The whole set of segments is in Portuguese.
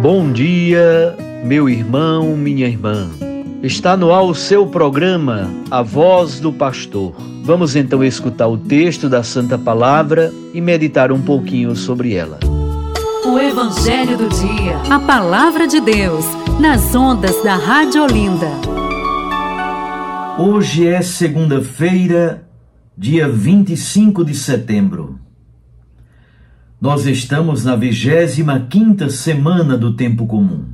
Bom dia, meu irmão, minha irmã. Está no ar o seu programa, A Voz do Pastor. Vamos então escutar o texto da Santa Palavra e meditar um pouquinho sobre ela. O Evangelho do Dia. A Palavra de Deus, nas ondas da Rádio Olinda. Hoje é segunda-feira, dia 25 de setembro. Nós estamos na 25 semana do tempo comum.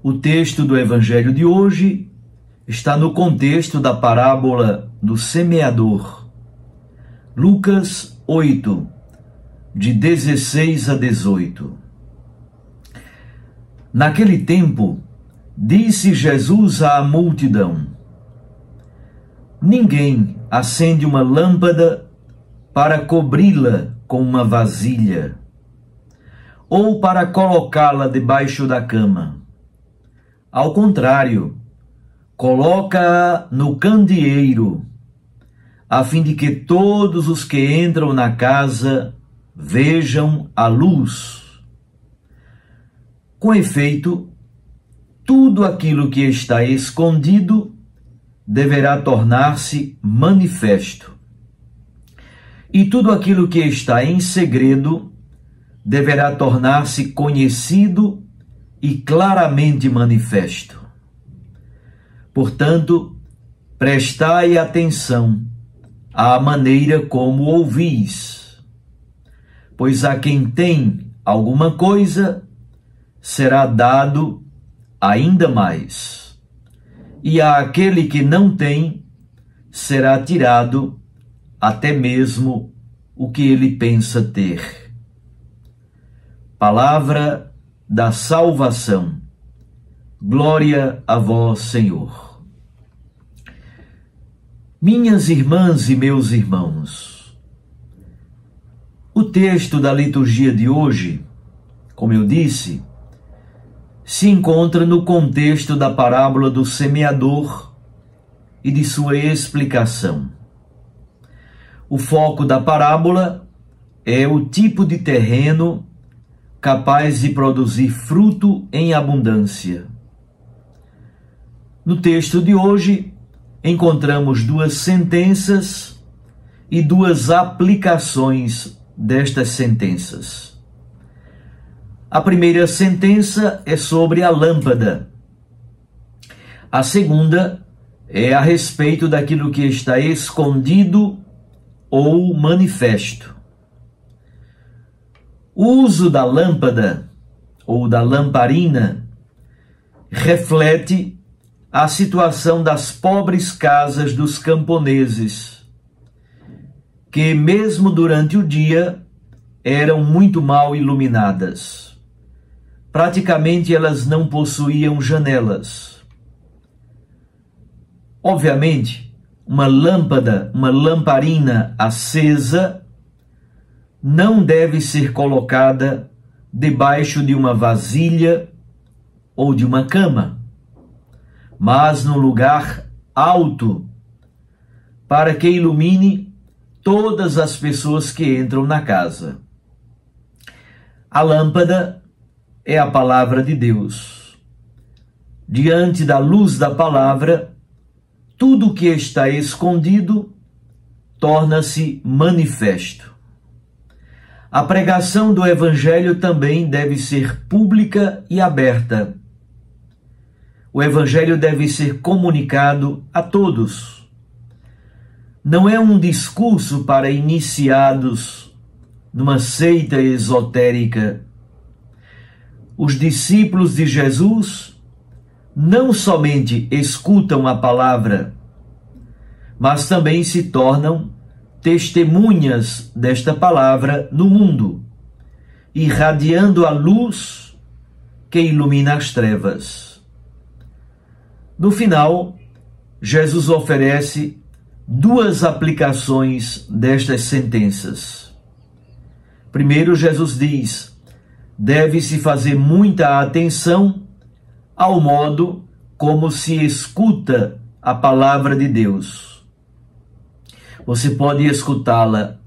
O texto do evangelho de hoje está no contexto da parábola do semeador. Lucas 8, de 16 a 18. Naquele tempo, disse Jesus à multidão: Ninguém acende uma lâmpada para cobri-la com uma vasilha, ou para colocá-la debaixo da cama. Ao contrário, coloca-a no candeeiro, a fim de que todos os que entram na casa vejam a luz. Com efeito, tudo aquilo que está escondido deverá tornar-se manifesto e tudo aquilo que está em segredo deverá tornar-se conhecido e claramente manifesto. Portanto, prestai atenção à maneira como ouvis, pois a quem tem alguma coisa será dado ainda mais, e a aquele que não tem será tirado até mesmo o que ele pensa ter. Palavra da salvação. Glória a vós, Senhor. Minhas irmãs e meus irmãos, o texto da liturgia de hoje, como eu disse, se encontra no contexto da parábola do semeador e de sua explicação. O foco da parábola é o tipo de terreno capaz de produzir fruto em abundância. No texto de hoje, encontramos duas sentenças e duas aplicações destas sentenças. A primeira sentença é sobre a lâmpada. A segunda é a respeito daquilo que está escondido ou manifesto. O uso da lâmpada ou da lamparina reflete a situação das pobres casas dos camponeses, que, mesmo durante o dia, eram muito mal iluminadas. Praticamente elas não possuíam janelas. Obviamente, uma lâmpada, uma lamparina acesa, não deve ser colocada debaixo de uma vasilha ou de uma cama, mas num lugar alto, para que ilumine todas as pessoas que entram na casa. A lâmpada é a palavra de Deus. Diante da luz da palavra, tudo que está escondido torna-se manifesto. A pregação do Evangelho também deve ser pública e aberta. O Evangelho deve ser comunicado a todos. Não é um discurso para iniciados numa seita esotérica. Os discípulos de Jesus não somente escutam a palavra, mas também se tornam testemunhas desta palavra no mundo, irradiando a luz que ilumina as trevas. No final, Jesus oferece duas aplicações destas sentenças. Primeiro, Jesus diz: deve-se fazer muita atenção ao modo como se escuta a palavra de Deus. Você pode escutá-la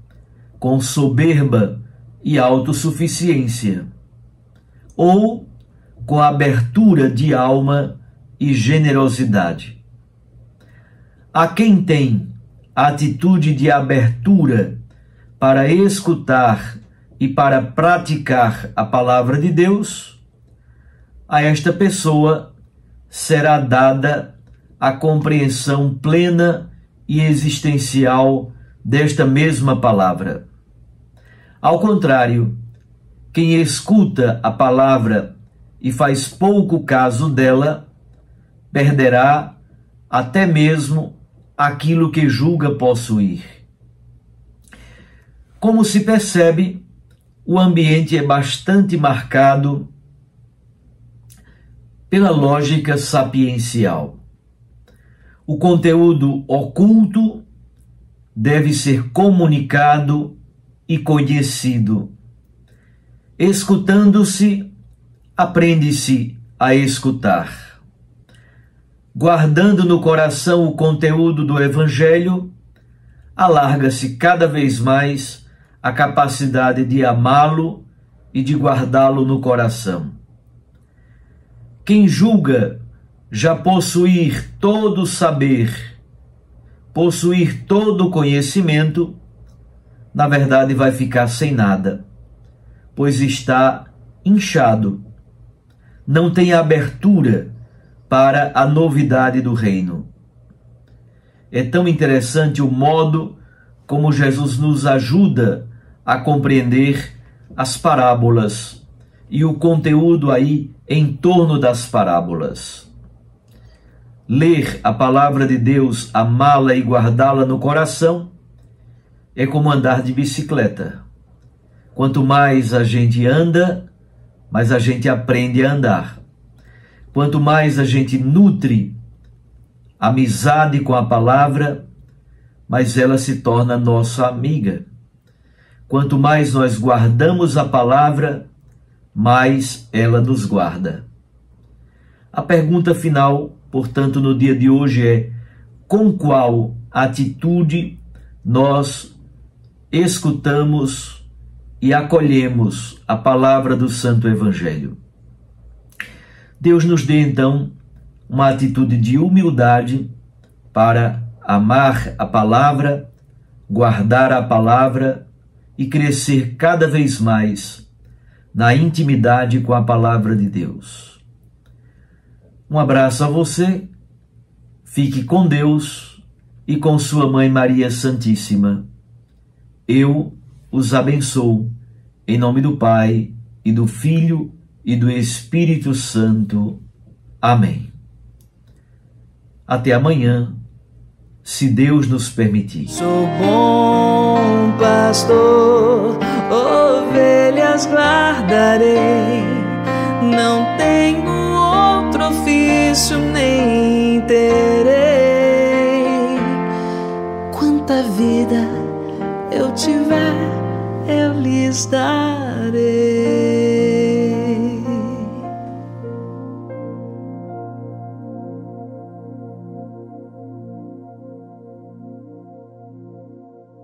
com soberba e autossuficiência, ou com abertura de alma e generosidade. A quem tem atitude de abertura para escutar e para praticar a palavra de Deus, a esta pessoa será dada a compreensão plena e existencial desta mesma palavra. Ao contrário, quem escuta a palavra e faz pouco caso dela, perderá até mesmo aquilo que julga possuir. Como se percebe, o ambiente é bastante marcado pela lógica sapiencial. O conteúdo oculto deve ser comunicado e conhecido. Escutando-se, aprende-se a escutar. Guardando no coração o conteúdo do Evangelho, alarga-se cada vez mais a capacidade de amá-lo e de guardá-lo no coração. Quem julga já possuir todo saber, possuir todo o conhecimento, na verdade vai ficar sem nada, pois está inchado, não tem abertura para a novidade do reino. É tão interessante o modo como Jesus nos ajuda a compreender as parábolas e o conteúdo aí em torno das parábolas. Ler a palavra de Deus, amá-la e guardá-la no coração é como andar de bicicleta. Quanto mais a gente anda, mais a gente aprende a andar. Quanto mais a gente nutre amizade com a palavra, mais ela se torna nossa amiga. Quanto mais nós guardamos a palavra, mais ela nos guarda. A pergunta final, portanto, no dia de hoje é: com qual atitude nós escutamos e acolhemos a palavra do Santo Evangelho? Deus nos dê então uma atitude de humildade para amar a palavra, guardar a palavra e crescer cada vez mais na intimidade com a palavra de Deus. Um abraço a você, fique com Deus e com Sua Mãe Maria Santíssima. Eu os abençoo, em nome do Pai, e do Filho, e do Espírito Santo. Amém. Até amanhã, se Deus nos permitir. Sou bom pastor ovelhas guardarei. Não tenho outro ofício nem terei. Quanta vida eu tiver, eu lhes darei.